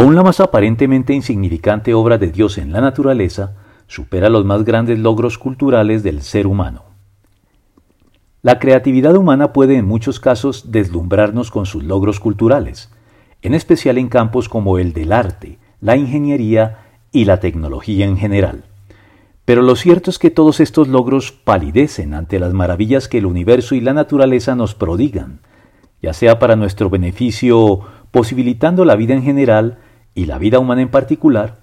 Aún la más aparentemente insignificante obra de Dios en la naturaleza supera los más grandes logros culturales del ser humano. La creatividad humana puede en muchos casos deslumbrarnos con sus logros culturales, en especial en campos como el del arte, la ingeniería y la tecnología en general. Pero lo cierto es que todos estos logros palidecen ante las maravillas que el universo y la naturaleza nos prodigan, ya sea para nuestro beneficio posibilitando la vida en general y la vida humana en particular,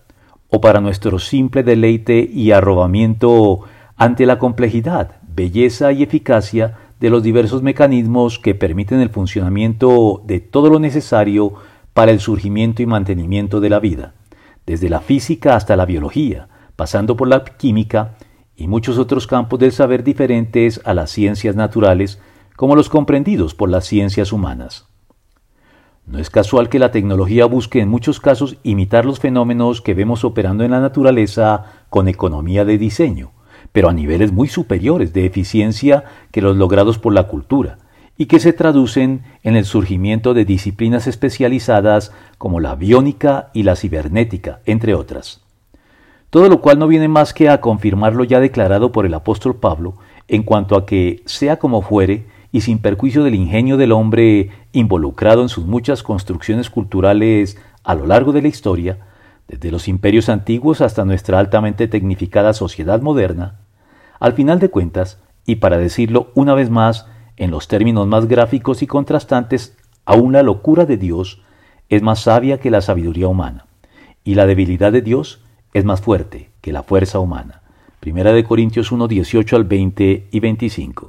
o para nuestro simple deleite y arrobamiento ante la complejidad, belleza y eficacia de los diversos mecanismos que permiten el funcionamiento de todo lo necesario para el surgimiento y mantenimiento de la vida, desde la física hasta la biología, pasando por la química y muchos otros campos del saber diferentes a las ciencias naturales, como los comprendidos por las ciencias humanas. No es casual que la tecnología busque en muchos casos imitar los fenómenos que vemos operando en la naturaleza con economía de diseño, pero a niveles muy superiores de eficiencia que los logrados por la cultura, y que se traducen en el surgimiento de disciplinas especializadas como la biónica y la cibernética, entre otras. Todo lo cual no viene más que a confirmar lo ya declarado por el apóstol Pablo en cuanto a que, sea como fuere, y sin perjuicio del ingenio del hombre involucrado en sus muchas construcciones culturales a lo largo de la historia, desde los imperios antiguos hasta nuestra altamente tecnificada sociedad moderna, al final de cuentas, y para decirlo una vez más en los términos más gráficos y contrastantes, aún la locura de Dios es más sabia que la sabiduría humana, y la debilidad de Dios es más fuerte que la fuerza humana. Primera de Corintios 1, 18 al 20 y 25.